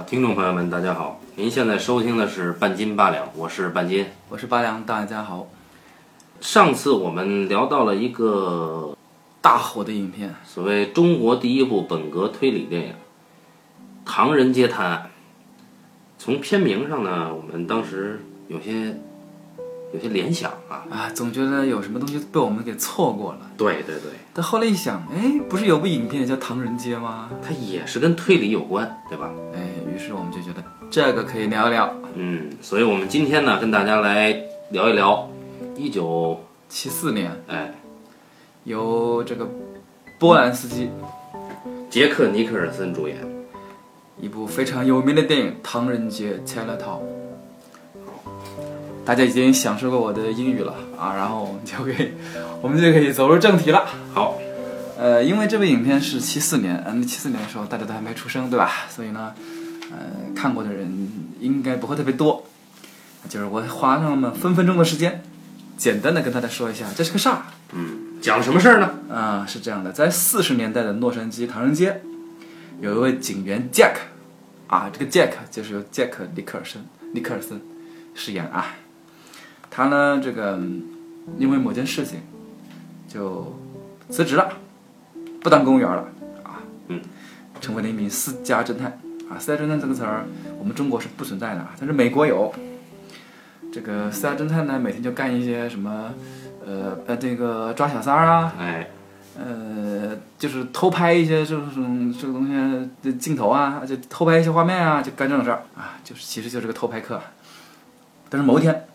啊，听众朋友们，大家好！您现在收听的是半斤八两，我是半斤。我是八两，大家好。上次我们聊到了一个大火的影片，所谓中国第一部本格推理电影《唐人街探案》。从片名上呢，我们当时有些有些联想啊，啊，总觉得有什么东西被我们给错过了。对对对，但后来一想，哎，不是有部影片叫《唐人街》吗？它也是跟推理有关，对吧？哎，于是我们就觉得这个可以聊一聊。嗯，所以我们今天呢，跟大家来聊一聊一九七四年，哎由这个波兰斯基杰克尼克尔森主演。一部非常有名的电影《唐人街 Chinatown》。大家已经享受过我的英语了啊，然后我们就可以，我们就可以走入正题了。好，呃，因为这部影片是七四年，嗯，七四年的时候大家都还没出生，对吧？所以呢，呃，看过的人应该不会特别多。就是我花那么分分钟的时间，简单的跟大家说一下这是个啥。嗯，讲什么事儿呢？啊、是这样的，在四十年代的洛杉矶唐人街，有一位警员 Jack，啊，这个 Jack 就是由杰克·尼克尔森尼克尔森饰演啊。他呢，这个嗯因为某件事情就辞职了，不当公务员了啊，嗯，成为了一名私家侦探啊。私家侦探这个词儿，我们中国是不存在的啊，但是美国有。这个私家侦探呢，每天就干一些什么，呃呃，这个抓小三儿啊，哎，呃，就是偷拍一些这种这个东西的镜头啊，就偷拍一些画面啊，就干这种事儿啊，就是其实就是个偷拍客。但是某一天，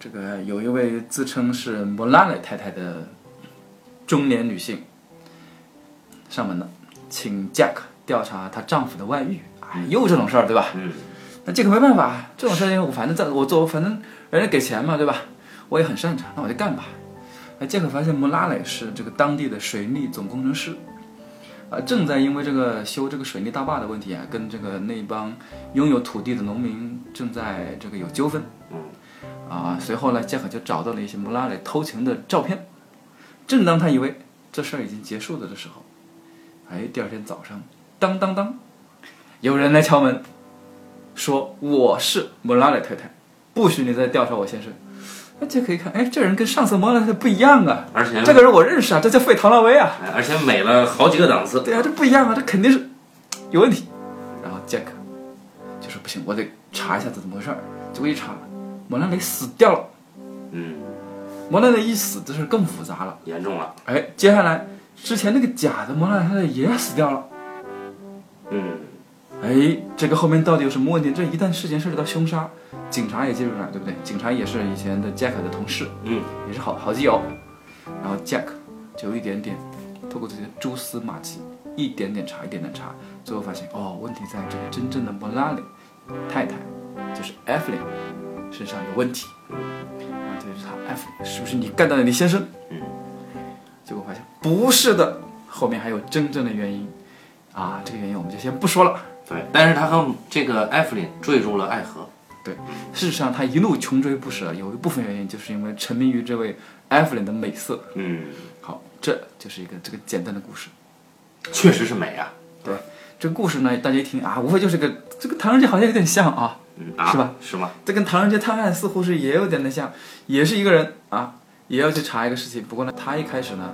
这个有一位自称是莫拉蕾太太的中年女性上门了，请 Jack 调查她丈夫的外遇。哎，又这种事儿，对吧？嗯，那这个没办法，这种事情我反正在我做，反正人家给钱嘛，对吧？我也很擅长，那我就干吧。哎，杰克发现穆拉蕾是这个当地的水利总工程师，啊，正在因为这个修这个水利大坝的问题啊，跟这个那帮拥有土地的农民正在这个有纠纷。啊，随后呢，杰克就找到了一些穆拉蕾偷情的照片。正当他以为这事儿已经结束了的时候，哎，第二天早上，当当当，有人来敲门，说我是莫拉莱太太，不许你再调查我先生。那杰克一看，哎，这人跟上次莫拉蕾不一样啊，而且这个人我认识啊，这叫费唐纳威啊。哎而且美了好几个档次。对啊，这不一样啊，这肯定是有问题。然后杰克就说不行，我得查一下这怎么回事儿。结果一查，莫拉雷死掉了。嗯，莫拉雷一死，这事儿更复杂了。严重了。哎，接下来之前那个假的莫拉雷太太也死掉了。嗯，哎，这个后面到底有什么问题？这一旦事件涉及到凶杀，警察也介入了，对不对？警察也是以前的 Jack 的同事，嗯，也是好好基友。然后 Jack 就一点点透过这些蛛丝马迹，一点点查，一点点查，最后发现哦，问题在这个真正的莫拉里太太，就是 Evelyn 身上有问题。啊，这就是他 Evelyn 是不是你干掉了你先生？嗯，结果发现不是的，后面还有真正的原因。啊，这个原因我们就先不说了。对。但是他和这个艾弗琳坠入了爱河。对事实上，他一路穷追不舍，有一部分原因就是因为沉迷于这位艾弗琳的美色。嗯，好，这就是一个这个简单的故事。确实是美啊。对，这个故事呢，大家一听啊，无非就是个这个唐人街好像有点像啊，嗯啊，是吧？是吗？这跟唐人街探案似乎是也有点的像，也是一个人啊，也要去查一个事情。不过呢，他一开始呢，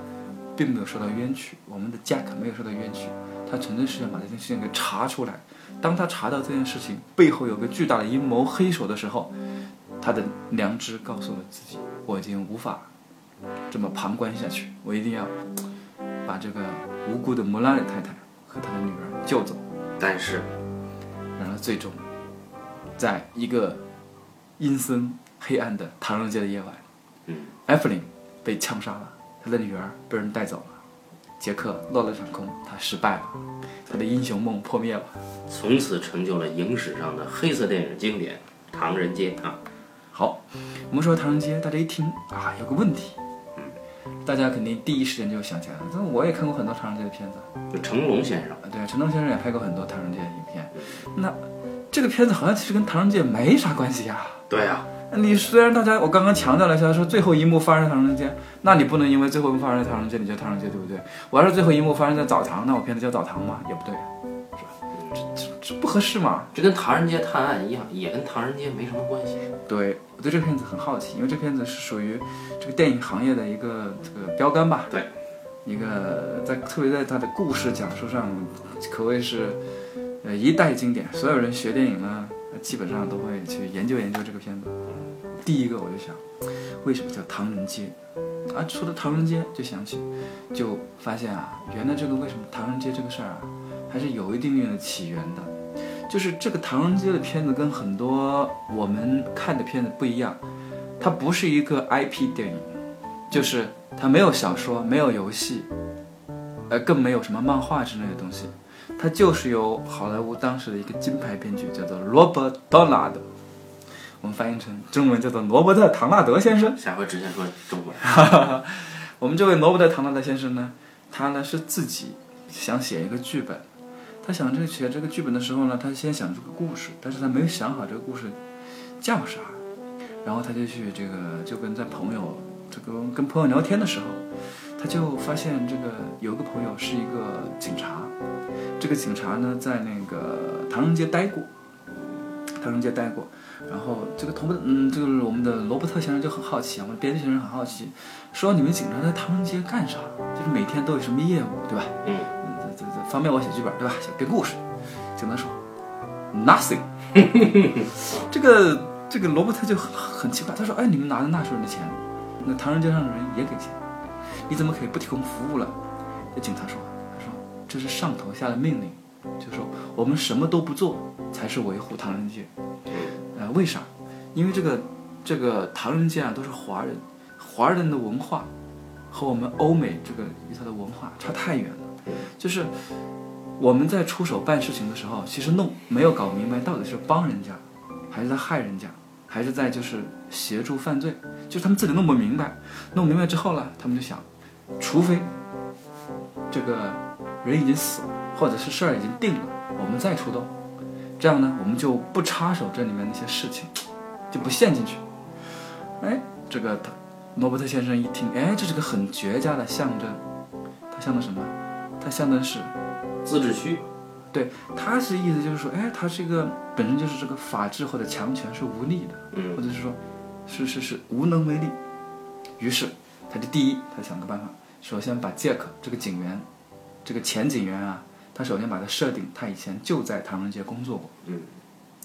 并没有受到冤屈，我们的 Jack 没有受到冤屈，他纯粹是想把这件事情给查出来。当他查到这件事情背后有个巨大的阴谋黑手的时候，他的良知告诉了自己，我已经无法这么旁观下去，我一定要把这个无辜的莫拉里太太和她的女儿救走。但是，然而最终，在一个阴森黑暗的唐人街的夜晚，嗯，艾弗琳被枪杀了，他的女儿被人带走了，杰克落了场空，他失败了，他的英雄梦破灭了。从此成就了影史上的黑色电影经典《唐人街》啊。好，我们说唐人街，大家一听啊，有个问题，嗯大家肯定第一时间就想起来了。这我也看过很多唐人街的片子，就成龙先生。啊，对，成龙先生也拍过很多唐人街的影片。那这个片子好像其实跟唐人街没啥关系呀、对啊，你虽然大家我刚刚强调了一下，说最后一幕发生在唐人街，那你不能因为最后一幕发生在唐人街，你叫唐人街，对不对？我要是最后一幕发生在澡堂，那我片子叫澡堂嘛，也不对，是吧？这这这不合适嘛。这跟《唐人街探案》一样，也跟《唐人街》没什么关系。对我对这个片子很好奇，因为这片子是属于这个电影行业的一个这个标杆吧。对，一个在特别在它的故事讲述上，可谓是呃一代经典。所有人学电影呢，基本上都会去研究研究这个片子。第一个我就想，为什么叫唐人街？啊，说到唐人街就想起，就发现啊，原来这个为什么唐人街这个事儿啊，还是有一定定的起源的。就是这个唐人街的片子跟很多我们看的片子不一样，它不是一个 IP 电影，就是它没有小说，没有游戏，呃，更没有什么漫画之类的东西，它就是由好莱坞当时的一个金牌编剧叫做罗伯·多纳德，我们翻译成中文叫做罗伯特·唐纳德先生。下回直接说中文。我们这位罗伯特·唐纳德先生呢，他呢是自己想写一个剧本。他想这个写这个剧本的时候呢，他先想这个故事，但是他没有想好这个故事叫啥，然后他就去这个就跟在朋友这个跟朋友聊天的时候，他就发现这个有个朋友是一个警察，这个警察呢在那个唐人街待过，唐人街待过，然后这个同嗯，这个我们的罗伯特先生就很好奇啊，我们编剧先生很好奇，说你们警察在唐人街干啥？就是每天都有什么业务，对吧？嗯。这这方便我写剧本，对吧？写编故事，警察说，nothing。这个这个罗伯特就很很奇怪，他说：“哎，你们拿着纳税人的钱，那唐人街上的人也给钱，你怎么可以不提供服务了？”这警察说：“他说这是上头下的命令，就说我们什么都不做才是维护唐人街。呃，为啥？因为这个这个唐人街啊都是华人，华人的文化和我们欧美这个与它的文化差太远了。”就是我们在出手办事情的时候，其实弄没有搞明白到底是帮人家，还是在害人家，还是在就是协助犯罪，就是他们自己弄不明白。弄明白之后呢，他们就想，除非这个人已经死了，或者是事儿已经定了，我们再出动，这样呢，我们就不插手这里面那些事情，就不陷进去。哎，这个罗伯特先生一听，哎，这是个很绝佳的象征，它象征什么？它象征是自治区，对，他是意思就是说，哎，他是一个本身就是这个法治或者强权是无力的，嗯或者是说，是是是无能为力。于是，他就第一，他想个办法，首先把杰克这个警员，这个前警员啊，他首先把他设定，他以前就在唐人街工作过。嗯，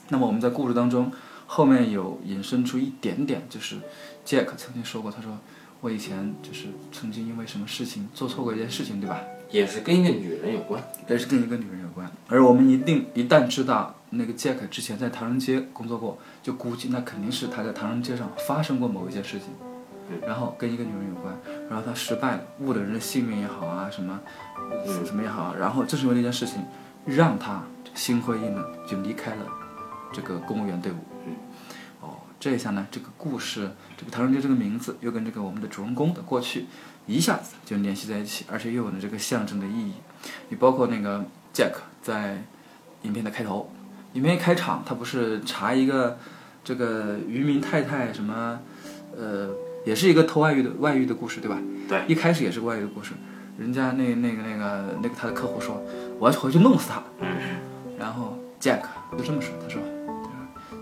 那么我们在故事当中后面有引申出一点点，就是 Jack 曾经说过，他说我以前就是曾经因为什么事情做错过一件事情，对吧？也是跟一个女人有关。也是跟一个女人有关，而我们一定一旦知道那个 Jack 之前在唐人街工作过，就估计那肯定是他在唐人街上发生过某一件事情，然后跟一个女人有关，然后他失败了，误了人的性命也好啊，什么什么也好啊，然后正是因为那件事情，让他心灰意冷，就离开了这个公务员队伍。嗯哦，这一下呢，这个故事，这个唐人街这个名字又跟这个我们的主人公的过去一下子就联系在一起，而且又有了这个象征的意义。你包括那个 Jack 在影片的开头，影片一开场，他不是查一个这个渔民太太什么，呃，也是一个偷外遇的外遇的故事，对吧？对，一开始也是个外遇的故事，人家那那个那个那个他的客户说，我要回去弄死他。然后 Jack 就这么说，他说，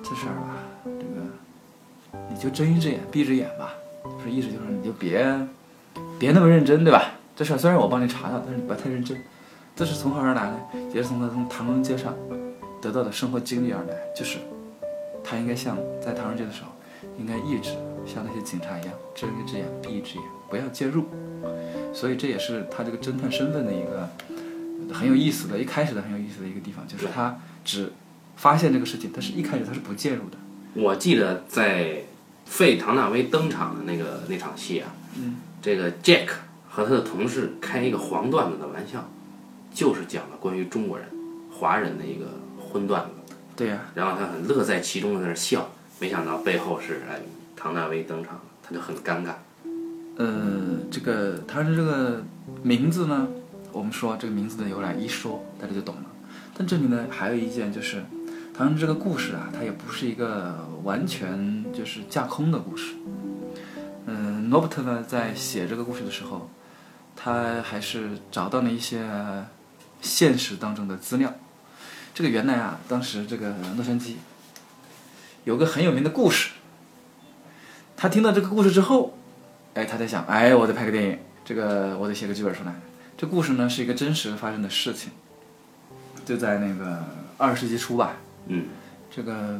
这事儿吧，这个你就睁一只眼闭一只眼吧，就是意思就是你就别别那么认真，对吧？这事儿虽然我帮你查到，但是你不要太认真。这是从何而来呢？也是从他从唐人街上得到的生活经历而来，就是他应该像在唐人街的时候，应该一直像那些警察一样睁一只眼闭一只眼，不要介入。所以这也是他这个侦探身份的一个很有意思的，一开始的很有意思的一个地方，就是他只发现这个事情，但是一开始他是不介入的。我记得在费唐纳威登场的那个那场戏啊，嗯，这个 Jack 和他的同事开一个黄段子的玩笑，就是讲了关于中国人、华人的一个荤段子。对呀、然后他很乐在其中的在那儿笑，没想到背后是哎唐纳威登场了，他就很尴尬。呃，这个他的这个名字呢，我们说这个名字的由来一说大家就懂了。但这里呢还有一件就是，唐人这个故事啊，它也不是一个完全就是架空的故事。嗯、罗伯特呢在写这个故事的时候，他还是找到了一些现实当中的资料。这个原来啊，当时这个洛杉矶有个很有名的故事。他听到这个故事之后，哎，他在想，哎，我得拍个电影，这个我得写个剧本出来。这故事呢是一个真实发生的事情，就在那个二十世纪初吧。嗯，这个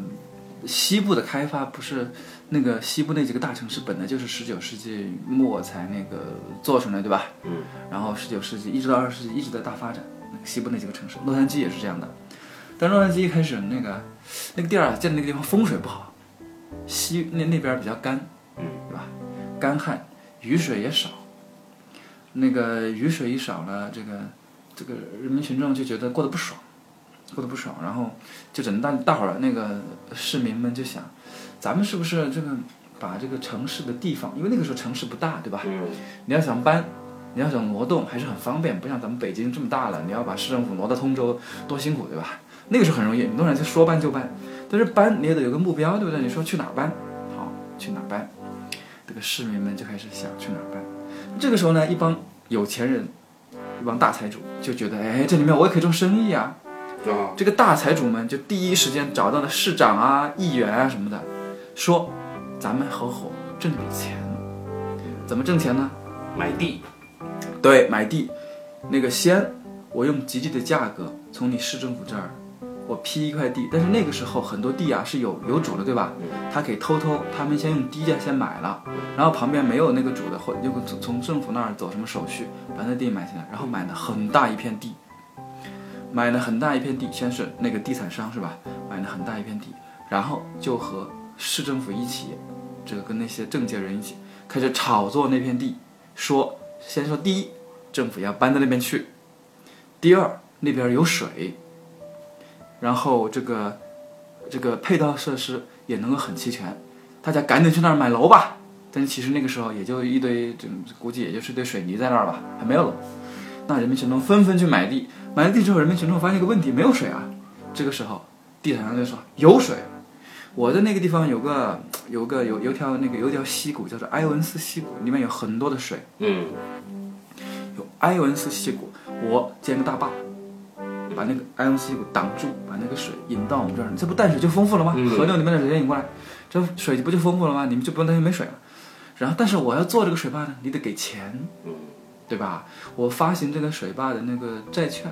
西部的开发不是那个西部那几个大城市本来就是十九世纪末才那个做出来，对吧？嗯，然后十九世纪一直到二十世纪一直在大发展。那个西部那几个城市，洛杉矶也是这样的。但洛杉矶一开始那个那个地儿啊，建的那个地方风水不好，西那那边比较干，嗯，对吧？干旱，雨水也少。那个雨水一少了，这个这个人民群众就觉得过得不爽，过得不爽，然后就整大大伙儿那个市民们就想，咱们是不是这个把这个城市的地方，因为那个时候城市不大，对吧？嗯，你要想搬，你要想挪动，还是很方便，不像咱们北京这么大了，你要把市政府挪到通州，多辛苦，对吧？那个时候很容易，你突然就说搬就搬，但是搬你也得有个目标，对不对？你说去哪儿搬？好，去哪儿搬？这个市民们就开始想去哪儿办。这个时候呢，一帮有钱人，一帮大财主就觉得，哎，这里面我也可以做生意啊。啊，这个大财主们就第一时间找到了市长啊、议员啊什么的，说，咱们合伙挣笔钱。怎么挣钱呢？买地，对，买地，那个先我用极低的价格从你市政府这儿，我批一块地，但是那个时候很多地啊是有有主的，对吧？他可以偷偷，他们先用低价先买了，然后旁边没有那个主的，或又从从政府那儿走什么手续把那地买下来，然后买了很大一片地，买了很大一片地，先是那个地产商是吧？买了很大一片地，然后就和市政府一起，这个跟那些政界人一起开始炒作那片地，说先说第一，政府要搬到那边去；第二，那边有水，然后这个这个配套设施也能够很齐全，大家赶紧去那儿买楼吧。但是其实那个时候也就一堆，这估计也就是一堆水泥在那儿吧，还没有楼。那人民群众纷纷去买地，买了地之后，人民群众发现一个问题，没有水啊。这个时候，地产商就说有水，我的那个地方有个有个有有条那个有条溪谷叫做埃文斯溪谷，里面有很多的水。嗯，有埃文斯溪谷，我建个大坝，把那个埃文斯溪谷挡住，把那个水引到我们这儿，这不淡水就丰富了吗？嗯河流里面的水引过来，这水不就丰富了吗？你们就不用担心没水了。然后，但是我要做这个水坝呢，你得给钱，嗯，对吧？我发行这个水坝的那个债券，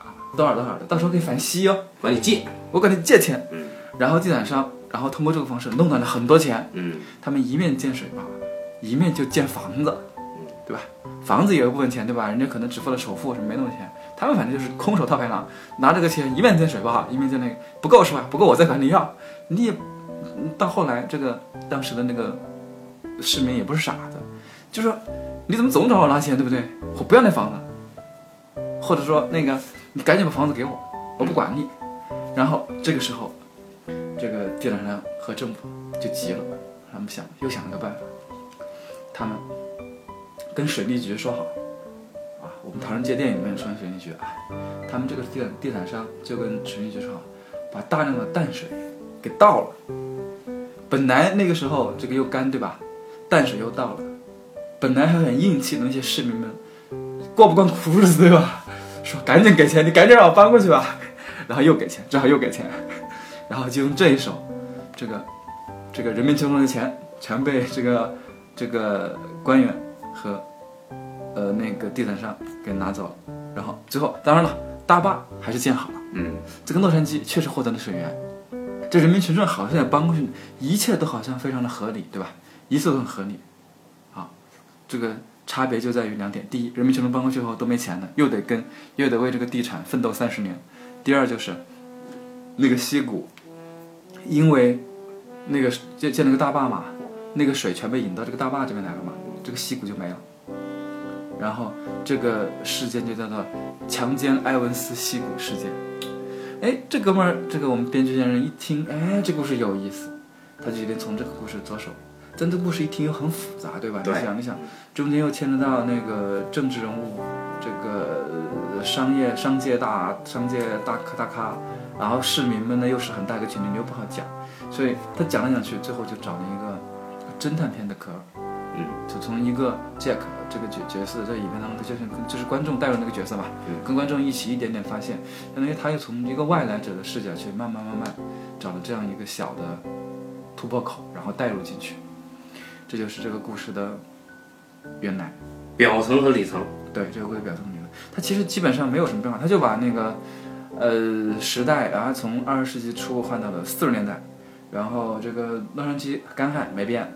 啊，多少多少的，到时候可以返息哦，管你借，我管你借钱。嗯然后地产商，然后通过这个方式弄到了很多钱，嗯他们一面建水坝，一面就建房子，对吧？房子也有部分钱，对吧？人家可能只付了首付，什么没那么多钱，他们反正就是空手套白狼，拿这个钱一面建水坝，一面建那个不够是吧？不够我再管你要，你也到后来这个当时的那个市民也不是傻子，就说你怎么总找我拿钱，对不对？我不要那房子，或者说那个你赶紧把房子给我，我不管你。然后这个时候，这个地产商和政府就急了，他们想又想了个办法，他们跟水利局说好，我们《唐人街电影》里面出现水利局啊，他们这个地地产商就跟水利局说，把大量的淡水给倒了。本来那个时候这个又干对吧，淡水又倒了，本来还很硬气的那些市民们，过不惯苦日子对吧？说赶紧给钱，你赶紧让我搬过去吧，然后又给钱，正好又给钱，然后就用这一手，这个这个人民群众的钱全被这个这个官员和呃那个地毯上给拿走了，然后最后当然了，大坝还是建好了，嗯，这个洛杉矶确实获得了水源，这人民群众好像也搬过去，一切都好像非常的合理，对吧？一切都很合理，啊，这个差别就在于两点：第一，人民群众搬过去后都没钱了，又得跟又得为这个地产奋斗三十年；第二就是那个溪谷，因为那个建建了个大坝嘛，那个水全被引到这个大坝这边来了嘛，这个溪谷就没了。然后这个事件就叫做强奸埃文斯溪谷事件。哎，这哥们儿，这个我们编剧先生一听，哎，这故事有意思，他就决定从这个故事着手。但这故事一听又很复杂，对吧？对你想，一想，中间又牵扯到那个政治人物，这个呃商业商界大商界大咖大咖，然后市民们呢又是很大一个群体，你又不好讲，所以他讲来讲去，最后就找了一个侦探片的壳儿，嗯，就从一个 Jack 这个角角色在影片当中，他就是跟就是观众带入那个角色嘛，嗯跟观众一起一点点发现，相当于他又从一个外来者的视角去慢慢慢慢找了这样一个小的突破口，然后带入进去，这就是这个故事的原来。表层和里层，对，这个故事表层里层，它其实基本上没有什么变化，他就把那个呃时代，然后从二十世纪初换到了四十年代，然后这个洛杉矶干旱没变，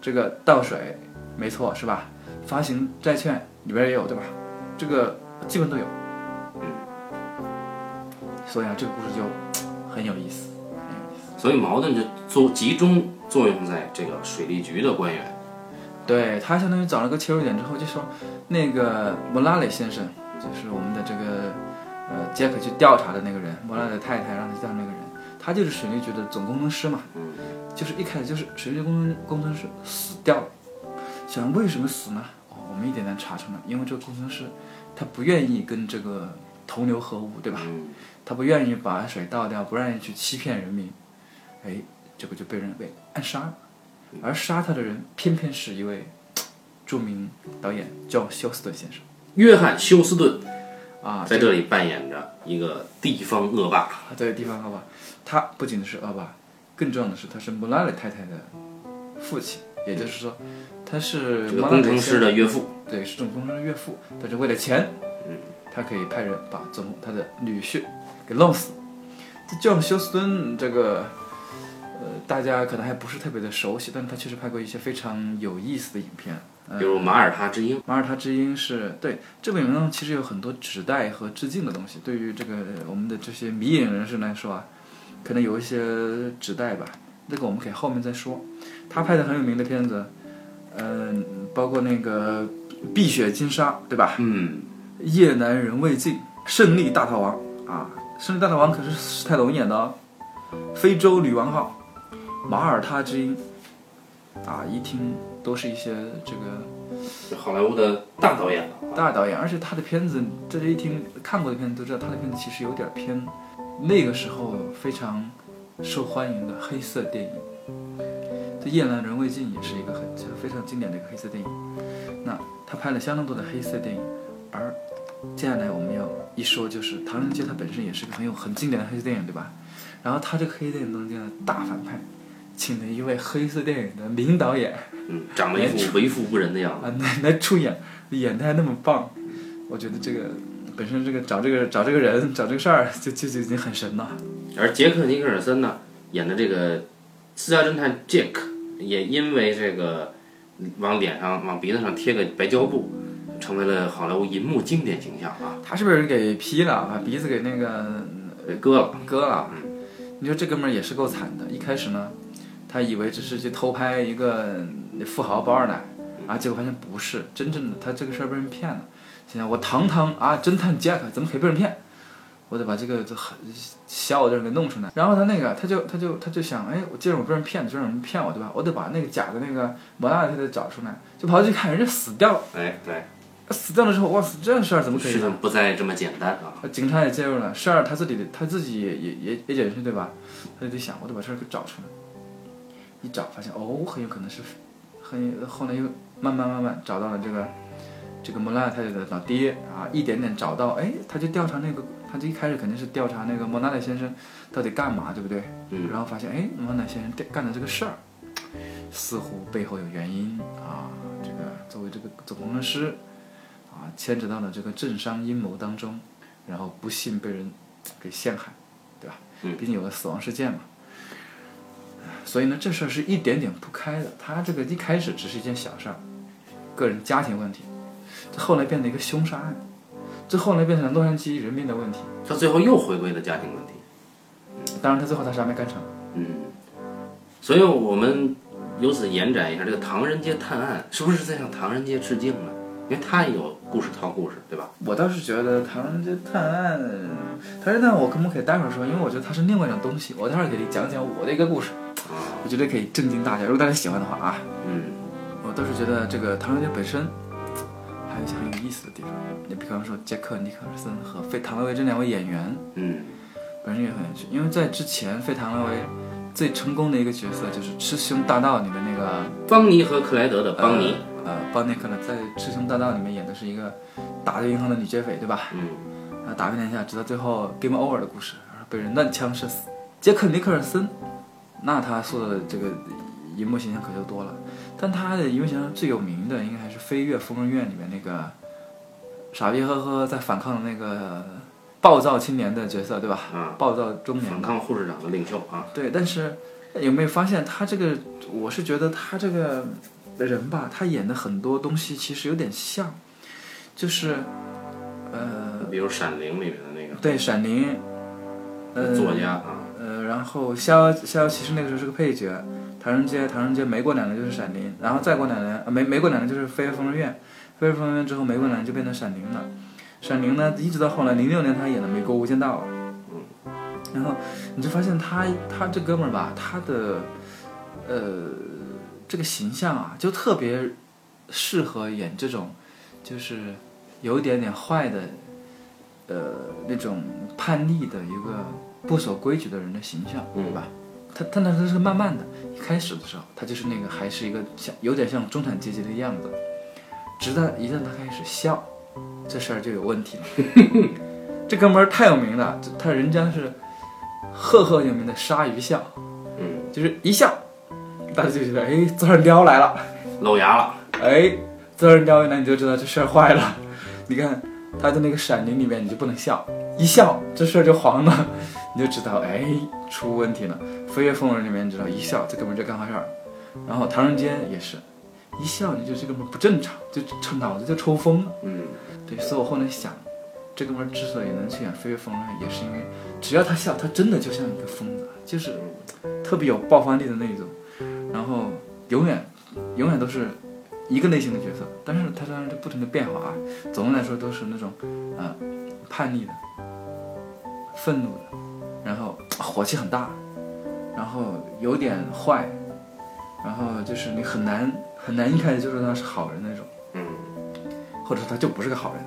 这个倒水没错是吧？发行债券里边也有对吧？这个基本都有，所以啊，这个故事就很有意思，很有意思。所以矛盾就作集中作用在这个水利局的官员。对他相当于找了个切入点之后，就说那个莫拉雷先生，就是我们的这个呃杰克去调查的那个人，莫拉雷太太让他调查那个人，他就是水利局的总工程师嘛，嗯，就是一开始就是水利工程工程师死掉了，想为什么死呢？哦，我们一点点查出来，因为这个工程师他不愿意跟这个同流合污，对吧？嗯，他不愿意把水倒掉，不愿意去欺骗人民，哎，这个就被人被暗杀了。而杀他的人偏偏是一位著名导演叫休斯顿先生约翰休斯顿啊，在这里扮演着一个地方恶霸。啊对地方恶霸，他不仅是恶霸，更重要的是他是穆拉雷太太的父亲，也就是说他是这个工程师的岳父。对，是这种工程师岳父，但是为了钱，他可以派人把总他的女婿给弄死。这叫休斯顿这个，呃，大家可能还不是特别的熟悉，但是他确实拍过一些非常有意思的影片。呃比如《马耳他之鹰》，马耳他之鹰是对这部影片中其实有很多指代和致敬的东西。对于这个呃我们的这些迷影人士来说啊，可能有一些指代吧，那个我们可以后面再说。他拍的很有名的片子，嗯、包括那个《碧血金沙》，对吧？嗯，夜难人未尽，胜利大逃亡啊！胜利大逃亡可是史泰龙演的哦。非洲女王号，马耳他之音，啊，一听都是一些这个好莱坞的大导演了。大导演，而且他的片子，这一听看过的片子都知道，他的片子其实有点偏那个时候非常受欢迎的黑色电影。这《夜阑人未尽》也是一个很非常经典的一个黑色电影。那他拍了相当多的黑色电影，而接下来我们要一说，就是《唐人街》它本身也是个很有很经典的黑色电影，对吧？然后他这个黑色电影中间的大反派，请了一位黑色电影的名导演。嗯，长得一副为富不仁的样子。啊，来来出演，演的还那么棒，我觉得这个本身这个找这个找这个人找这个事儿就就就已经很神了。而杰克尼克尔森呢，演的这个私家侦探杰克，也因为这个往脸上、往鼻子上贴个白胶布，成为了好莱坞银幕经典形象啊，他是不是给劈了，把鼻子给那个被割了。割了。你说这哥们儿也是够惨的，一开始呢，他以为只是去偷拍一个富豪包二奶，啊，结果发现不是，真正的他这个事儿被人骗了。心想我堂堂啊侦探杰克怎么可以被人骗？我得把这个这很小的人给弄出来。然后他那个他就他就他就想，哎，我既然我被人骗，就让人骗我对吧？我得把那个假的那个摩纳他得找出来，就跑去看，人家死掉了。哎，对，死掉了之后，哇塞，这事儿怎么可以呢？事情不再这么简单啊。警察也介入了，事儿他自己的他自己也也也也解释对吧？他就得想，我得把事儿给找出来。一找发现哦，很有可能是，很后来又慢慢慢慢找到了这个这个莫拉太太的老爹啊，一点点找到，哎，他就调查那个，他就一开始肯定是调查那个莫纳莱先生到底干嘛，对不对？嗯然后发现，哎，莫纳莱先生干干的这个事儿，似乎背后有原因啊。这个作为这个总工程师啊，牵扯到了这个政商阴谋当中，然后不幸被人给陷害，对吧？嗯毕竟有了死亡事件嘛。所以呢，这事儿是一点点铺开的。他这个一开始只是一件小事儿，个人家庭问题，这后来变成一个凶杀案，这后来变成了洛杉矶人民的问题。他最后又回归了家庭问题。当然，他最后他啥没干成。嗯，所以我们由此延展一下，这个《唐人街探案》是不是在向《唐人街》致敬呢？因为他也有故事套故事，对吧？我倒是觉得《唐人街探案》，《唐人街探案》我可不可以待会儿说？因为我觉得它是另外一种东西。我待会儿给你讲讲我的一个故事，啊，我觉得可以震惊大家。如果大家喜欢的话啊，嗯，我倒是觉得这个《唐人街》本身还有些很有意思的地方。你比方说杰克尼克尔森和费唐纳维这两位演员，嗯，本身也很有趣，因为在之前费唐纳维最成功的一个角色就是《雌雄大盗》里面那个邦尼和克莱德的邦尼，呃，邦尼克勒在《雌雄大盗》里面演的是一个打着银行的女劫匪，对吧？嗯，啊，打遍天下，直到最后 game over 的故事，然后被人乱枪射死。杰克尼克尔森，那他塑造的这个荧幕形象可就多了，但他的荧幕形象最有名的应该还是《飞跃疯人院》里面那个傻逼呵呵在反抗的那个暴躁青年的角色，对吧？啊，暴躁中年反抗护士长的领袖啊，对，但是有没有发现他这个？我是觉得他这个人吧，他演的很多东西其实有点像，就是呃，比如《闪灵》里面的那个。对《闪灵》，呃，作家啊，呃，然后《逍遥逍遥骑士》那个时候是个配角，《唐人街》唐人街没过两年就是《闪灵》，然后再过两年，呃、没没过两年就是《飞跃疯人院》，《飞跃疯人院》之后没过两年就变成《闪灵》了，《闪灵》呢一直到后来零六年他演的《美国无间道》，然后你就发现他他这哥们儿吧，他的呃这个形象啊，就特别适合演这种就是有一点点坏的呃那种叛逆的一个不守规矩的人的形象，对吧？他他那他是慢慢的，一开始的时候他就是那个还是一个像有点像中产阶级的样子，直到一旦他开始笑，这事儿就有问题了。这哥们儿太有名了，这他人家是赫赫有名的鲨鱼笑，嗯，就是一笑，大家就觉得哎，这儿撩来了。露牙了，哎，这儿撩一来你就知道这事儿坏了。你看他在那个《闪灵》里面，你就不能笑，一笑这事儿就黄了，你就知道哎出问题了。《飞跃疯人》里面你知道一笑这哥们儿就干坏事儿，然后《唐人街》也是，一笑你就这哥们儿不正常，就抽脑子就抽风了。嗯，对，所以我后来想，这哥们儿之所以能去演《飞跃疯人》，也是因为只要他笑，他真的就像一个疯子，就是特别有爆发力的那一种，然后永远永远都是一个类型的角色，但是他当然就不停的变化啊。总的来说都是那种呃叛逆的、愤怒的，然后火气很大，然后有点坏，然后就是你很难很难一开始就说他是好人那种，嗯，或者说他就不是个好人。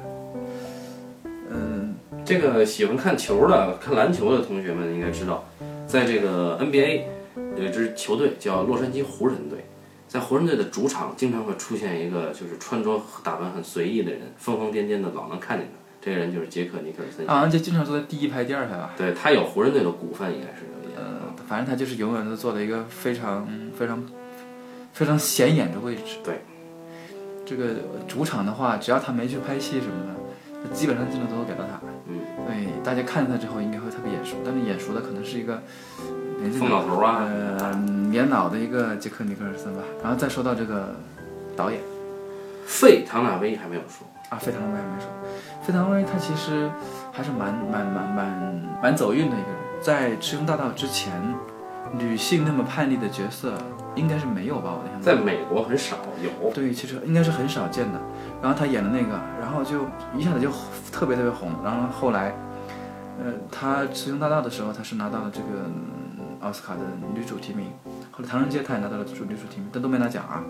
嗯，这个喜欢看球的、看篮球的同学们应该知道，在这个 NBA 有一支球队叫洛杉矶湖人队，在湖人队的主场经常会出现一个就是穿着打扮很随意的人，疯疯癫癫的，老能看见他。这个人就是杰克尼克尔森，啊，就经常坐在第一排、第二排吧。对他有湖人队的股份，应该是有一点。呃，反正他就是永远都坐在一个非常非常非常显眼的位置。对，这个主场的话，只要他没去拍戏什么的，基本上镜头都会给到他。嗯，对，大家看他之后应该会特别眼熟，但是眼熟的可能是一个年老头啊呃，年老的一个杰克尼克尔森吧。然后再说到这个导演费唐纳威还没有说，啊，费唐威还没说，费唐威他其实还是蛮蛮蛮蛮蛮走运的一个人，在《雌雄大盗》之前，女性那么叛逆的角色应该是没有吧？我的印象中在美国很少有。对，其实应该是很少见的。然后他演的那个，然后就一下子就特别特别红。然后后来，呃，他《雌雄大盗》的时候，他是拿到了这个、嗯奥斯卡的女主提名。后来《唐人街》他也拿到了主女主提名，但都没拿奖啊。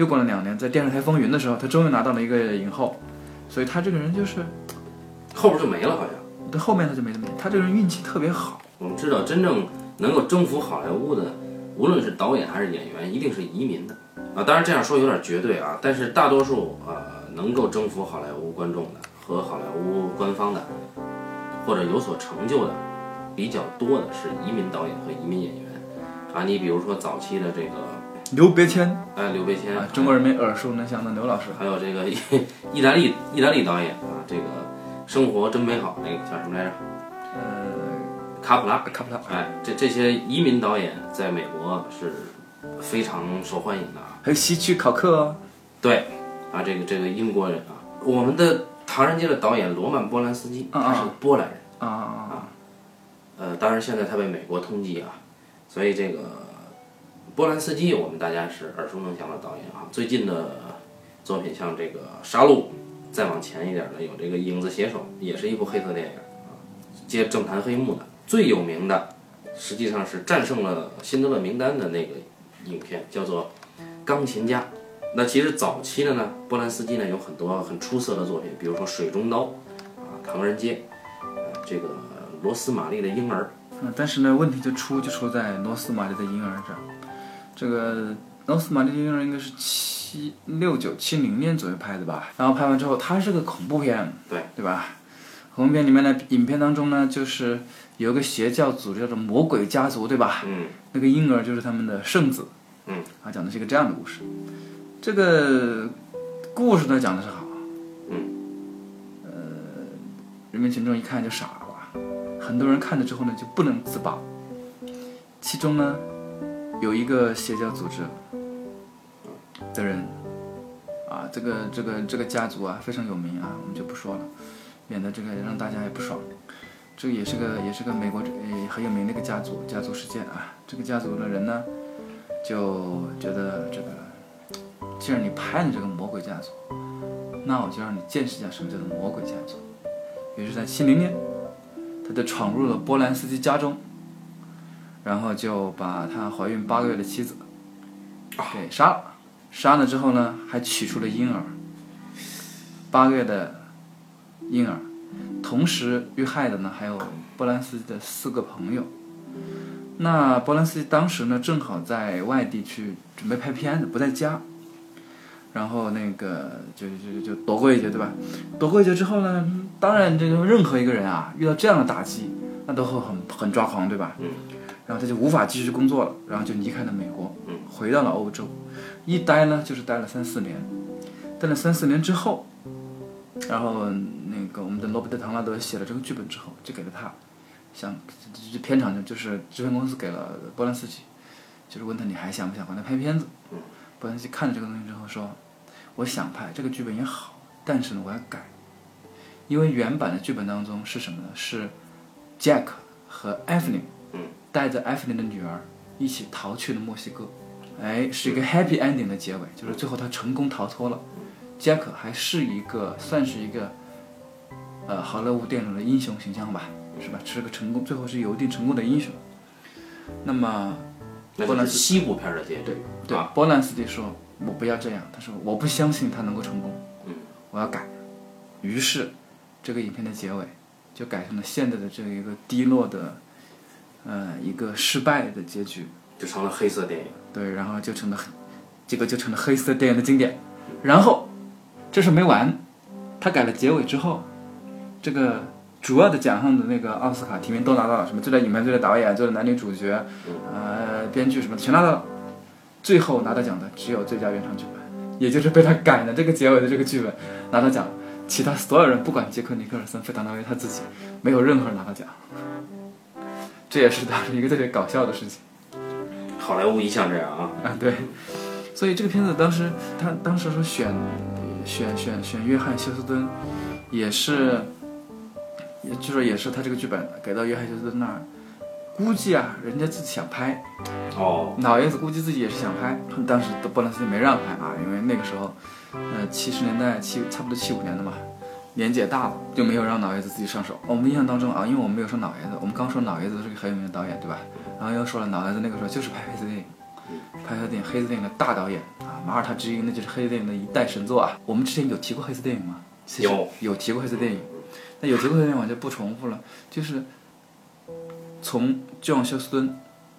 又过了两年，在电视台风云的时候，他终于拿到了一个影后。所以他这个人就是，后边就没了，好像。对后面他就没那么，他这个人运气特别好。我们知道，真正能够征服好莱坞的，无论是导演还是演员，一定是移民的啊。当然这样说有点绝对啊，但是大多数呃能够征服好莱坞观众的和好莱坞官方的，或者有所成就的，比较多的是移民导演和移民演员啊。你比如说早期的这个，刘别谦哎，刘别谦啊，，中国人民耳熟能详的刘老师。还有这个 意大利意大利导演啊，这个生活真美好那个叫什么来着？呃，卡普拉。卡普拉，哎，这这些移民导演在美国是非常受欢迎的啊。还有希区考克哦，对，啊，这个这个英国人啊，我们的《唐人街》的导演罗曼·波兰斯基，嗯嗯他是波兰人。啊啊啊！呃，当然现在他被美国通缉啊，所以这个波兰斯基我们大家是耳熟能详的导演啊。最近的作品像这个《杀戮》，再往前一点的有这个《影子写手》，也是一部黑色电影啊，揭政坛黑幕的。最有名的实际上是战胜了辛德勒名单的那个影片，叫做《钢琴家》。那其实早期的呢，波兰斯基呢有很多很出色的作品，比如说《水中刀》啊，《唐人街》，呃，这个罗斯玛丽的婴儿，啊，但是呢，问题就出就出在罗斯玛丽的婴儿这。这个诺斯玛丽的婴儿应该是七六九七零年左右拍的吧？然后拍完之后，它是个恐怖片，对对吧？恐怖片里面的，影片当中呢，就是有个邪教组织叫做魔鬼家族，对吧？嗯那个婴儿就是他们的圣子，嗯，啊，讲的是一个这样的故事。这个故事呢讲的是好，嗯，呃，人民群众一看就傻了，很多人看了之后呢就不能自拔。其中呢有一个邪教组织的人，啊，这个这个这个家族啊非常有名啊，我们就不说了，免得这个让大家也不爽。这也是个也是个美国呃很有名的一个家族家族事件啊。这个家族的人呢，就觉得这个，既然你拍了这个魔鬼家族，那我就让你见识一下什么叫做魔鬼家族。于是，在七零年，他就闯入了波兰斯基家中，然后就把他怀孕八个月的妻子给杀了。杀了之后呢，还取出了婴儿，八个月的婴儿。同时遇害的呢还有波兰斯基的四个朋友。那波兰斯基当时呢正好在外地去准备拍片子，不在家。然后那个就就就躲过一劫，对吧？躲过一劫之后呢，当然这个任何一个人啊，遇到这样的打击，那都会很很抓狂，对吧？嗯。然后他就无法继续工作了，然后就离开了美国，嗯回到了欧洲。一待呢就是待了三四年，待了三四年之后，然后那个我们的罗伯特·唐纳德写了这个剧本之后，就给了他，想这片场呢就是制片公司给了波兰斯基，就是问他你还想不想帮他拍片子？波兰斯基看了这个东西之后说，我想拍这个剧本也好，但是呢我要改，因为原版的剧本当中是什么呢？是 Jack 和 Evelyn 带着 Evelyn 的女儿一起逃去了墨西哥，哎，是一个 happy ending 的结尾，就是最后他成功逃脱了。Jack 还是一个算是一个呃好莱坞电影的英雄形象吧，是吧？是个成功，最后是有一定成功的英雄。那么那就是西部片的结局。对对，波兰斯基说：“我不要这样。”他说：“我不相信他能够成功，嗯，我要改。”于是，这个影片的结尾就改成了现在的这一个低落的，呃，一个失败的结局，就成了黑色电影。对，然后就成了黑，这个就成了黑色电影的经典。然后，这事没完，他改了结尾之后，这个主要的奖项的那个奥斯卡提名都拿到了，什么最佳影片、最佳导演、最佳男女主角，呃，编剧什么的全拿到了。最后拿到奖的只有最佳原创剧本，也就是被他改的这个结尾的这个剧本拿到奖，其他所有人不管杰克尼克尔森、费唐纳维他自己，没有任何人拿到奖。这也是当时一个特别搞笑的事情。好莱坞一向这样啊。啊，对。所以这个片子当时他当时说选选选选约翰休斯顿，也是，也就说也是他这个剧本给到约翰休斯顿那儿，估计啊人家自己想拍，哦，老爷子估计自己也是想拍，当时的波兰斯基没让拍啊，因为那个时候，呃七十年代七差不多七五年的嘛，年纪也大了，就没有让老爷子自己上手。我们印象当中啊，因为我们没有说老爷子，我们刚说老爷子是个很有名的导演，对吧？然后又说了老爷子那个时候就是拍黑色电影。拍黑色电影，黑色电影的大导演啊，马耳他之鹰那就是黑色电影的一代神作啊。我们之前有提过黑色电影吗？有有提过黑色电影，那有提过黑色电影我就不重复了。就是从 john 休斯顿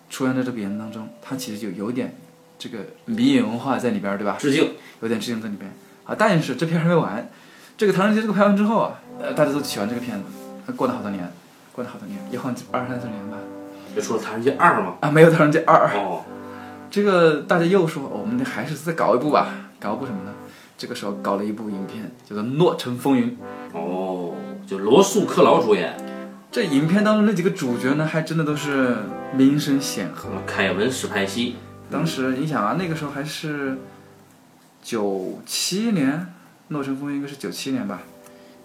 出现在这个影当中，他其实就有点这个迷影文化在里边，对吧？致敬，有点致敬在里边啊。但是这片还没完，这个《唐人街》这个拍完之后啊，呃，大家都喜欢这个片子，过了好多年，过了好多年，也换二三十年吧。就出了《唐人街二》吗？啊，没有《唐人街二》。哦。这个大家又说，我们还是再搞一部吧，搞一部什么呢？这个时候搞了一部影片，叫做《诺城风云》。哦，就罗素·克劳主演。这影片当中那几个主角呢，还真的都是名声显赫。凯文·史派西。当时你想啊，那个时候还是九七年，《诺城风云》应该是九七年吧？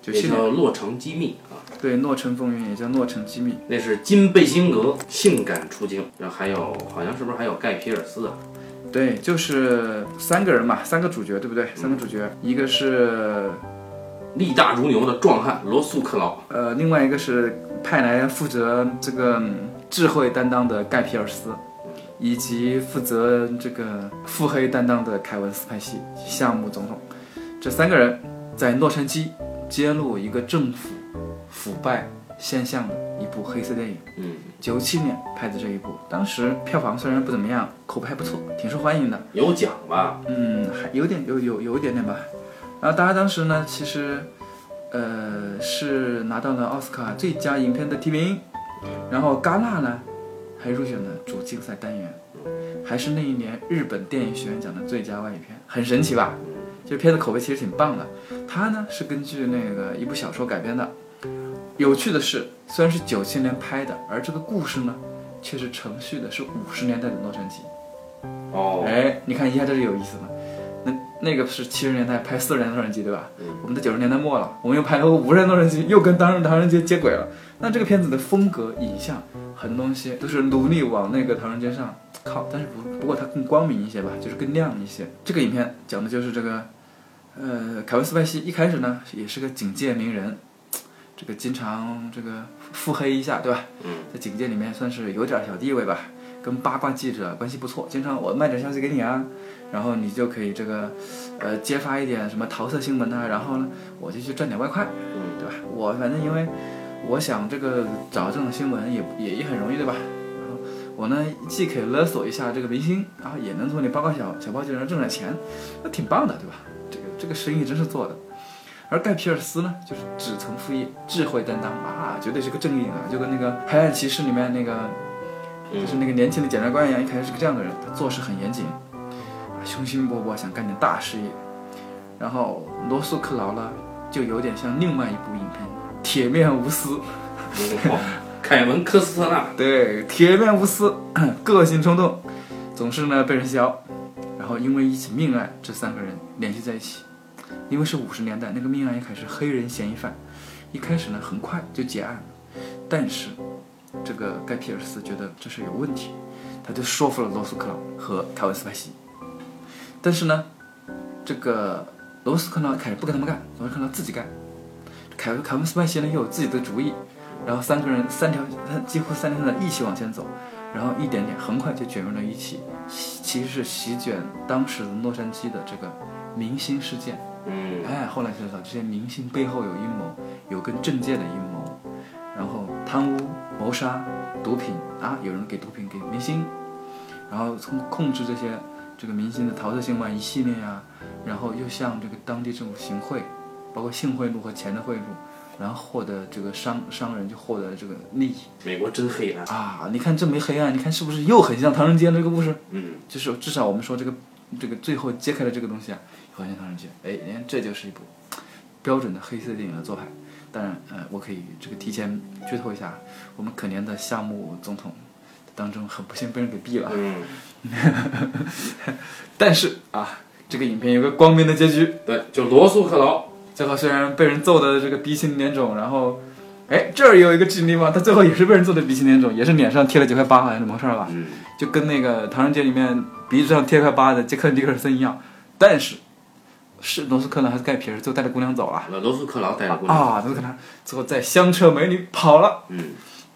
九七年。《洛城机密》啊。对，《洛城风云》也叫《洛城机密》。那是金贝辛格性感出镜，然后还有好像是不是还有盖皮尔斯啊？对，就是三个人嘛，三个主角，对不对？三个主角，一个是力大如牛的壮汉罗素·克劳，呃，另外一个是派来负责这个智慧担当的盖皮尔斯，以及负责这个腹黑担当的凯文·斯派西，项目总统。这三个人在洛杉矶揭露一个政府腐败现象的一部黑色电影。嗯，九七年拍的这一部，当时票房虽然不怎么样，口碑还不错，挺受欢迎的。有奖吧？嗯，还有点有有有一点点吧。然后大家当时呢，其实呃是拿到了奥斯卡最佳影片的提名，然后戛纳呢还入选了主竞赛单元，还是那一年日本电影学院奖的最佳外语片，很神奇吧？这片子口碑其实挺棒的。它呢是根据那个一部小说改编的。有趣的是，虽然是九七年拍的，而这个故事呢却是承续的是五十年代的洛杉矶。哦，哎，你看一下这就有意思了。那那个是七十年代拍四十年代洛杉矶，对吧？我们在九十年代末了，我们又拍了个五十年代洛杉矶，又跟当时唐人街接轨了。那这个片子的风格、影像，很多东西都是努力往那个唐人街上靠，但是不不过它更光明一些吧，就是更亮一些。这个影片讲的就是这个，呃，凯文斯派西一开始呢也是个警界名人，这个经常这个腹黑一下，对吧？嗯，在警界里面算是有点小地位吧。跟八卦记者关系不错，经常我卖点消息给你啊，然后你就可以这个，呃，揭发一点什么桃色新闻啊，然后呢，我就去赚点外快，嗯，对吧？我反正因为我想这个找这种新闻也也也很容易，对吧？然后我呢既可以勒索一下这个明星，然后也能从你八卦小小报记者挣点钱，那挺棒的，对吧？这个生意真是做的。而盖皮尔斯呢，就是只曾副业，智慧担当啊，绝对是个正义啊，就跟那个《黑暗骑士》里面那个。就是那个年轻的检察官一样，一开始是个这样的人，他做事很严谨，啊，雄心勃勃，想干点大事业。然后罗素克劳呢，就有点像另外一部影片《铁面无私》。凯文科斯特纳。对，铁面无私，个性冲动，总是呢被人笑。然后因为一起命案，这三个人联系在一起。因为是五十年代，那个命案一开始黑人嫌疑犯，一开始呢很快就结案了，但是。这个盖皮尔斯觉得这是有问题，他就说服了罗斯克劳和凯文斯派西。但是呢，这个罗斯克劳开始不跟他们干，罗斯克劳自己干。凯文凯文斯派西呢又有自己的主意，然后三个人三条几乎三条线一起往前走，然后一点点很快就卷入了一起，其实是席卷当时的洛杉矶的这个明星事件。嗯，哎，后来才知道这些明星背后有阴谋，有跟政界的阴谋，然后贪污。谋杀、毒品啊，有人给毒品给明星，然后从控制这些这个明星的桃色新闻一系列呀，然后又向这个当地政府行贿，包括性贿赂和钱的贿赂，然后获得这个商商人就获得这个利益。美国真黑暗啊！你看这没黑暗，你看是不是又很像唐人街这个故事？嗯，就是至少我们说这个这个最后揭开了这个东西啊，很像唐人街。哎，你看这就是一部标准的黑色电影的做派。当然，呃，我可以这个提前剧透一下，我们可怜的夏目总统当中很不幸被人给毙了。嗯，但是啊，这个影片有个光明的结局。对，就罗素克劳最后虽然被人揍的这个鼻青脸肿，然后，哎，这儿有一个经历嘛，他最后也是被人揍的鼻青脸肿，也是脸上贴了几块疤，好像怎么回事吧？嗯，就跟那个《唐人街》里面鼻子上贴块疤的杰克尼克尔森一样，但是。是罗斯克劳还是盖皮尔最后带着姑娘走了？罗斯克劳带着姑娘啊，罗斯克劳最后在香车美女跑了，嗯，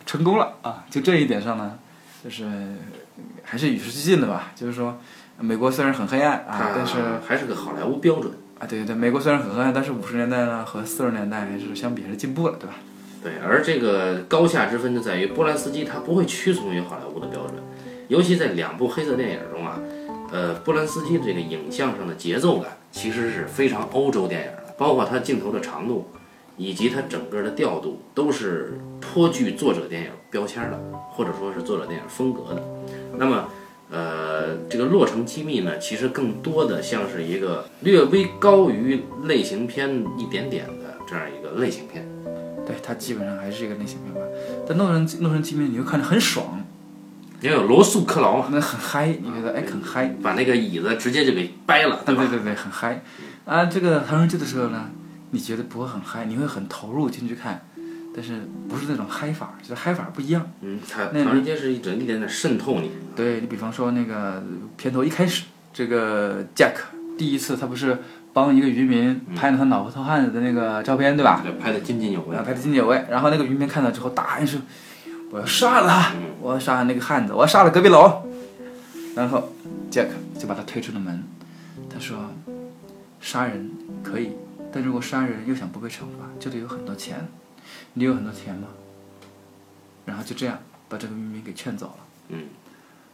成功了啊！就这一点上呢，就是还是与时俱进的吧。就是说，美国虽然很黑暗啊，但是还是个好莱坞标准啊。对对对，美国虽然很黑暗，但是五十年代呢和四十年代还是相比还是进步了，对吧？对，而这个高下之分就在于波兰斯基他不会屈从于好莱坞的标准，尤其在两部黑色电影中啊，呃，波兰斯基这个影像上的节奏感。其实是非常欧洲电影的，包括它镜头的长度，以及它整个的调度，都是颇具作者电影标签的，或者说是作者电影风格的。那么，呃，这个《洛城机密》呢，其实更多的像是一个略微高于类型片一点点的这样一个类型片。对，它基本上还是一个类型片吧。但《洛城洛城机密》你会看着很爽。也有罗素克劳嘛，那很嗨，你觉得哎很嗨，把那个椅子直接就给掰了，对对对对，很嗨。啊，这个唐人街的时候呢，你觉得不会很嗨，你会很投入进去看，但是不是那种嗨法，就是嗨法不一样。嗯，唐唐人街是一整一点点渗透你。对你比方说那个片头一开始，这个 Jack 第一次他不是帮一个渔民拍了他老婆偷汉子的那个照片，对吧？对，拍的津津有味。拍的津津有味。然后那个渔民看到之后大喊一声。我要杀了他！我要杀了那个汉子！我要杀了隔壁楼！然后杰克就把他推出了门。他说：“杀人可以，但如果杀人又想不被惩罚，就得有很多钱。你有很多钱吗？然后就这样把这个渔民给劝走了。嗯，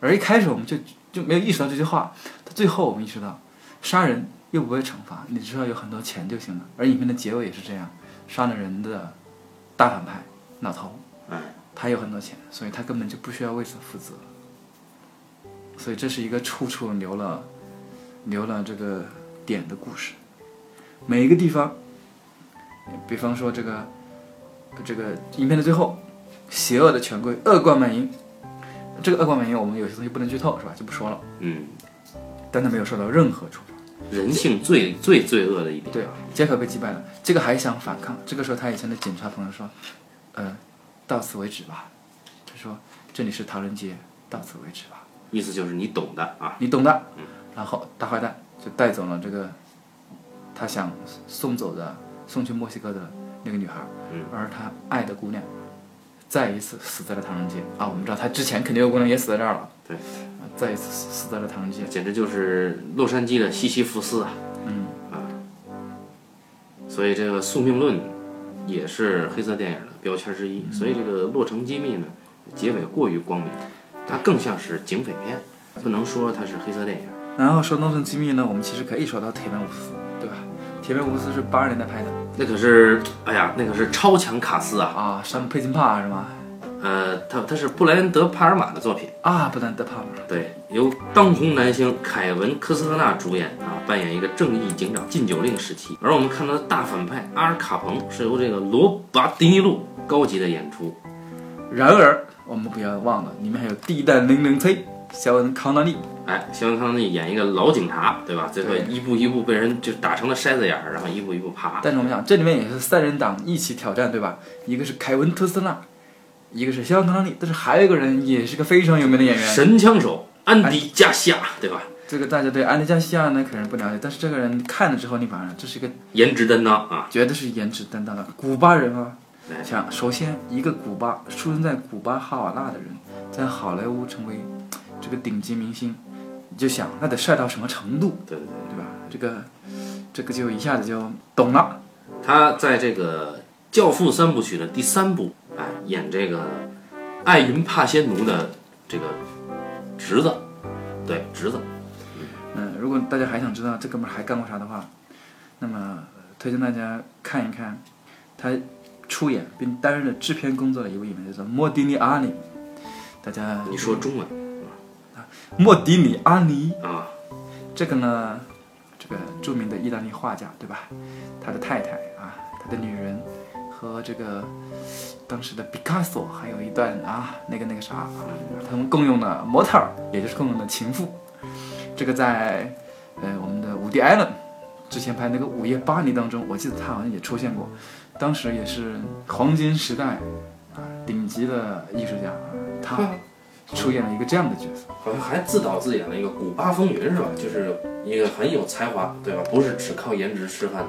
而一开始我们就就没有意识到这句话，到最后我们意识到，杀人又不会惩罚，你只要有很多钱就行了。而影片的结尾也是这样，杀了人的大反派老头，哎，他有很多钱，所以他根本就不需要为此负责。所以这是一个处处留了留了这个点的故事，每一个地方，比方说这个这个影片的最后，邪恶的权贵恶贯满盈，这个恶贯满盈我们有些东西不能剧透是吧？就不说了，嗯，但他没有受到任何处罚。人性最最罪恶的一点。对，杰克被击败了，这个还想反抗。这个时候他以前的警察朋友说：“呃，到此为止吧。”他说：“这里是唐人街，到此为止吧。意思就是你懂的啊。”你懂的。然后大坏蛋就带走了这个他想送走的、送去墨西哥的那个女孩，嗯而他爱的姑娘再一次死在了唐人街啊！我们知道他之前肯定有姑娘也死在这儿了，对啊，再一次死死在了唐人街。简直就是洛杉矶的西西弗斯啊！嗯啊，所以这个宿命论也是黑色电影的标签之一。所以这个《洛城机密》呢，结尾过于光明，它更像是警匪片，不能说它是黑色电影。然后说《洛城机密》呢，我们其实可以说到《铁面无私》，对吧？《铁面无私》是八十年代拍的那可是，哎呀，那可是超强卡斯啊！啊，山姆佩金帕是吗？呃，他他是布莱恩德·帕尔玛的作品，啊，布莱恩德帕尔。对，由当红男星凯文·科斯特纳主演啊，扮演一个正义警长禁酒令时期。而我们看到的大反派阿尔卡彭是由这个罗拔迪尼路高级的演出。然而，我们不要忘了，里面还有地弹零零 C 肖恩康纳利。哎，肖恩康纳利演一个老警察，对吧？最后一步一步被人就打成了筛子眼儿，然后一步一步爬。但是我们想，这里面也是三人党一起挑战，对吧？一个是凯文特斯拉，一个是肖恩康纳利，但是还有一个人也是个非常有名的演员。神枪手安迪加西亚，对吧？这个大家对安迪加西亚呢可能不了解，但是这个人看了之后，你马上这是一个颜值担当啊！绝对是颜值担当的古巴人啊。哎想首先一个古巴出生在古巴哈瓦那的人，在好莱坞成为这个顶级明星，你就想那得帅到什么程度，对对对。对吧？这个这个就一下子就懂了。他在这个《教父》三部曲的第三部，哎，演这个艾云帕仙奴的这个侄子，对侄子，嗯，如果大家还想知道这哥们儿还干过啥的话，那么呃推荐大家看一看他出演并担任了制片工作的一位演员，叫做莫迪尼阿尼。大家你说中文莫迪尼阿尼啊？这个呢，这个著名的意大利画家，对吧？他的太太啊，他的女人和这个当时的毕卡索还有一段啊，那个那个啥啊，他们共用的模特儿，也就是共用的情妇。这个在呃我们的伍迪·艾伦之前拍那个《午夜巴黎》当中，我记得他好像也出现过，当时也是黄金时代啊顶级的艺术家，啊他出演了一个这样的角色。好像还自导自演了一个《古巴风云》是吧？就是一个很有才华，对吧？不是只靠颜值吃饭的。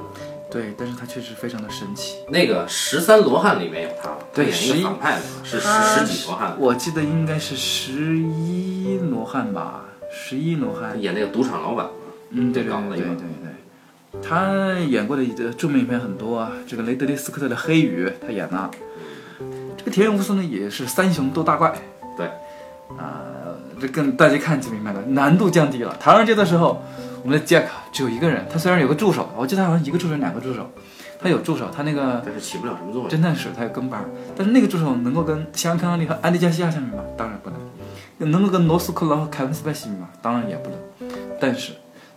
对，但是他确实非常的神奇。那个十三罗汉里面有他，他对演一个反派的，是十十几罗汉，我记得应该是十一罗汉吧，十一罗汉。演那个赌场老板。嗯，对对对对对。他演过的呃著名影片很多啊，这个雷德利·斯科特的《黑雨》他演的，这个田园无私呢也是三雄斗大怪。对。啊、这跟大家看就明白了，难度降低了。唐人街的时候，我们的 Jack 只有一个人，他虽然有个助手，我记得他好像一个助手两个助手，他有助手，他那个但是起不了什么作用。侦探室他有跟班儿，但是那个助手能够跟肖恩康纳利和安迪加西亚相比吗？当然不能。能够跟罗斯科劳和凯文斯派西比吗？当然也不能。但是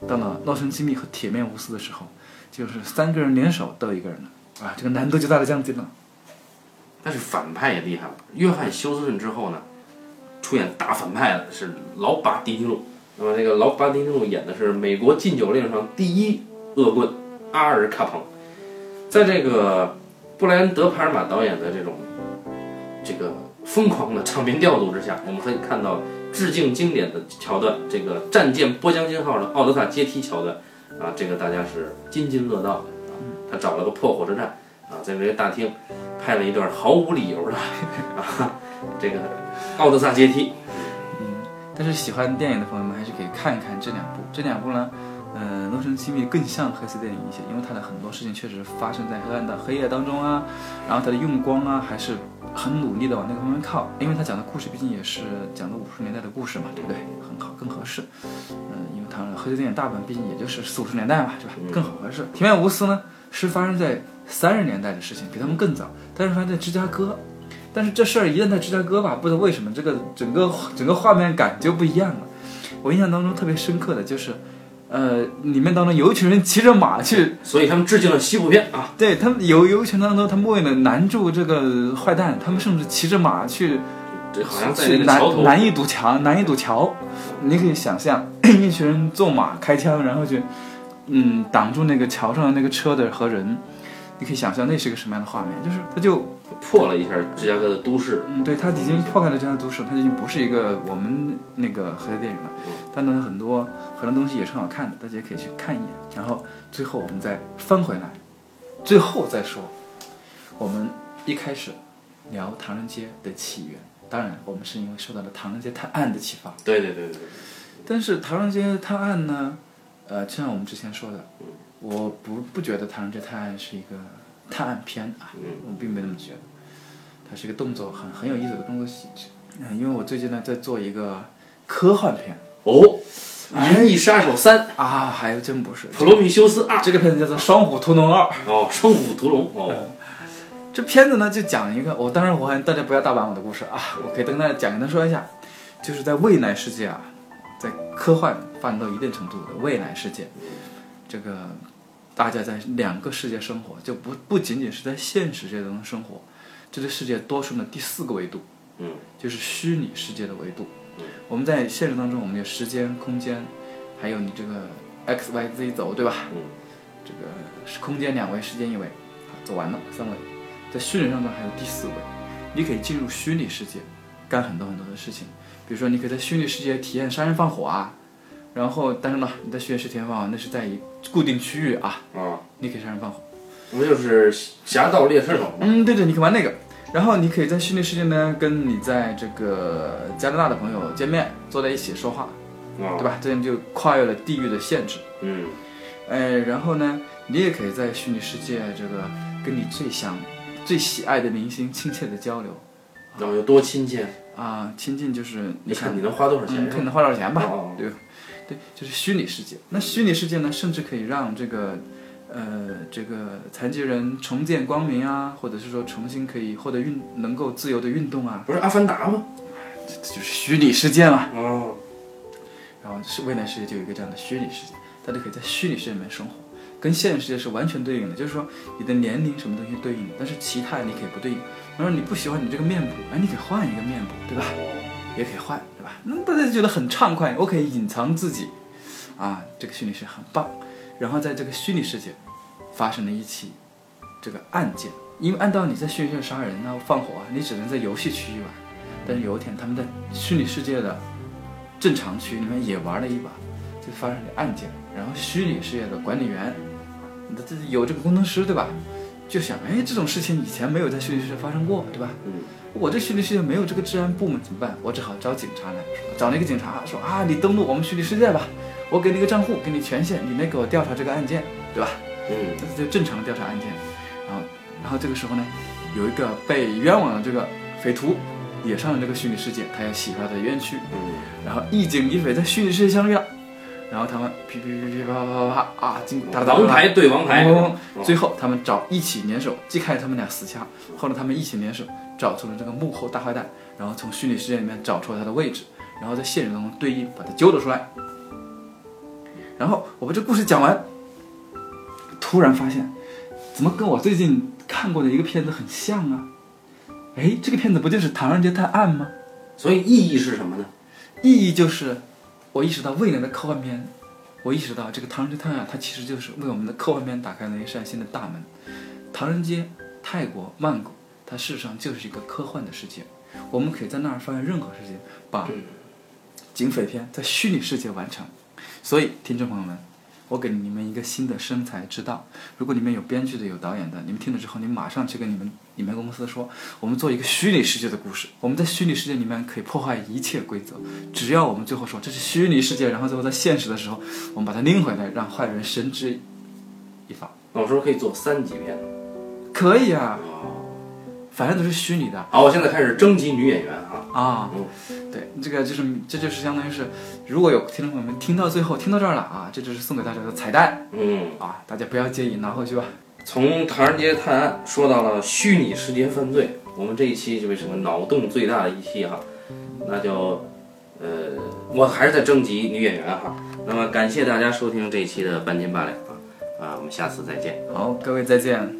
到了《洛城机密》和《铁面无私》的时候，就是三个人联手斗一个人了，啊，这个难度就大大降低了。但是反派也厉害了。约翰休斯顿之后呢，出演大反派的是劳巴迪尼路。那么这个劳巴迪尼路演的是美国禁酒令上第一恶棍阿尔卡彭。在这个布莱恩·德·帕尔玛导演的这种这个疯狂的场面调度之下，我们可以看到致敬经典的桥段，这个战舰波将金号的奥德萨阶梯桥段啊，这个大家是津津乐道的啊。他找了个破火车站啊，在这个大厅拍了一段毫无理由的 啊，这个奥德萨阶梯。嗯但是喜欢电影的朋友们还是可以看一看这两部。这两部呢，嗯，《洛城机密》更像黑色电影一些，因为它的很多事情确实发生在黑暗的黑夜当中啊，然后它的用光啊还是很努力的往那个方面靠，因为它讲的故事毕竟也是讲的五十年代的故事嘛，对不对？很好，更合适。嗯，因为它黑色电影大本毕竟也就是四五十年代嘛，是吧？更好合适。《庭院无私》呢是发生在三十年代的事情，比他们更早，但是发生在芝加哥。但是这事儿一旦在芝加哥吧，不知道为什么这个整个整个画面感就不一样了。我印象当中特别深刻的就是，呃，里面当中有一群人骑着马去，所以他们致敬了西部片啊。对他们有有一群当中，他们为了拦住这个坏蛋，他们甚至骑着马去，对好像在拦拦一堵墙，拦一堵桥。你可以想象，一群人坐马开枪，然后去，嗯，挡住那个桥上的那个车的和人。你可以想象那是个什么样的画面，就是它就破了一下芝加哥的都市。嗯，对，它已经破开了芝加哥都市，它已经不是一个我们那个黑色电影了。但呢，很多很多东西也是很好看的，大家可以去看一眼。然后最后我们再翻回来，最后再说，我们一开始聊唐人街的起源，当然我们是因为受到了唐人街探案的启发。对对对对对，但是唐人街探案呢，呃，就像我们之前说的，我不不觉得唐人街探案是一个探案片啊，我并没那么觉得，它是一个动作很很有意思的动作喜剧。嗯，因为我最近呢在做一个科幻片。哦，《银翼杀手三》啊，还真不是，普罗米修斯二》这个片子叫做《双虎屠龙二》。哦，《双虎屠龙》哦，这片子呢就讲一个，我当然我还大家不要大版我的故事啊，我可以跟大家简单说一下，就是在未来世界啊，在科幻发展到一定程度的未来世界，这个大家在两个世界生活，就不不仅仅是在现实世界当中生活，这个世界多出了第四个维度，嗯，就是虚拟世界的维度。我们在现实当中，我们有时间、空间，还有你这个 x、y、z 走，对吧？嗯，这个是空间两维，时间一维，啊走完了三维。在虚拟上呢，还有第四维，你可以进入虚拟世界，干很多很多的事情。比如说，你可以在虚拟世界体验杀人放火啊，然后但是呢，你的虚拟世界体验放火那是在一固定区域啊，啊，你可以杀人放火。不就是《侠盗猎车手》吗？嗯，对对，你可以玩那个。然后你可以在虚拟世界呢，跟你在这个加拿大的朋友见面，坐在一起说话，啊，对吧？这样就跨越了地域的限制。嗯，哎，然后呢，你也可以在虚拟世界这个跟你最想、最喜爱的明星亲切的交流然后有多亲切？啊，亲近就是你你看看你能花多少钱嗯，？看你能花多少钱吧，哦对吧？对，就是虚拟世界。那虚拟世界呢，甚至可以让这个呃这个残疾人重见光明啊，或者是说重新可以获得运能够自由的运动啊，不是《阿凡达》吗？这这就是虚拟世界嘛。哦，然后是未来世界就有一个这样的虚拟世界，大家可以在虚拟世界里面生活，跟现实世界是完全对应的。就是说你的年龄什么东西对应的，但是其他你可以不对应。然后你不喜欢你这个面部，哎，你可以换一个面部，对吧？也可以换？那大家就觉得很畅快，我可以隐藏自己，啊，这个虚拟世界很棒。然后在这个虚拟世界发生了一起这个案件，因为按道理在虚拟世界杀人啊、放火啊，你只能在游戏区域玩。但是有一天他们在虚拟世界的正常区里面也玩了一把，就发生了案件。然后虚拟世界的管理员，这这有这个工程师对吧？就想，哎，这种事情以前没有在虚拟世界发生过，对吧？嗯，我这虚拟世界没有这个治安部门怎么办？我只好找警察来，找那个警察说啊，你登录我们虚拟世界吧，我给你一个账户，给你权限，你来给我调查这个案件，对吧？嗯，这就正常的调查案件。然后，然后这个时候呢，有一个被冤枉的这个匪徒也上了这个虚拟世界，他要洗刷他的冤屈。嗯，然后一警一匪在虚拟世界相遇了，然后他们噼噼噼噼啪啪啪啪啊，经过打打打王牌对王牌，最后他们找一起联手，既开始他们俩死掐，后来他们一起联手找出了这个幕后大坏蛋，然后从虚拟世界里面找出了他的位置，然后在现实当中对应把他揪了出来。然后我把这故事讲完，突然发现，怎么跟我最近看过的一个片子很像啊？哎，这个片子不就是《唐人街探案》吗？所以意义是什么呢？意义就是，我意识到未来的科幻片，我意识到这个《唐人街探案》它其实就是为我们的科幻片打开了一扇新的大门。唐人街、泰国、曼谷，它事实上就是一个科幻的世界，我们可以在那儿发现任何事情，把警匪片在虚拟世界完成。所以，听众朋友们，我给你们一个新的生财之道。如果你们有编剧的、有导演的，你们听了之后，你马上去跟你们你们公司说，我们做一个虚拟世界的故事。我们在虚拟世界里面可以破坏一切规则，只要我们最后说这是虚拟世界，然后最后在现实的时候，我们把它拎回来，让坏人绳之以法。那我说可以做三级片。可以啊，哦，反正都是虚拟的好，我现在开始征集女演员啊。啊。对，这个就是这就是相当于是，如果有听众朋友们听到最后听到这儿了啊，这就是送给大家的彩蛋嗯，啊，大家不要介意，拿回去吧。从唐人街探案说到了虚拟世界犯罪，我们这一期就为什么脑洞最大的一期哈，那就，呃，我还是在征集女演员哈。那么感谢大家收听这一期的半斤八两啊，啊，我们下次再见。好，各位再见。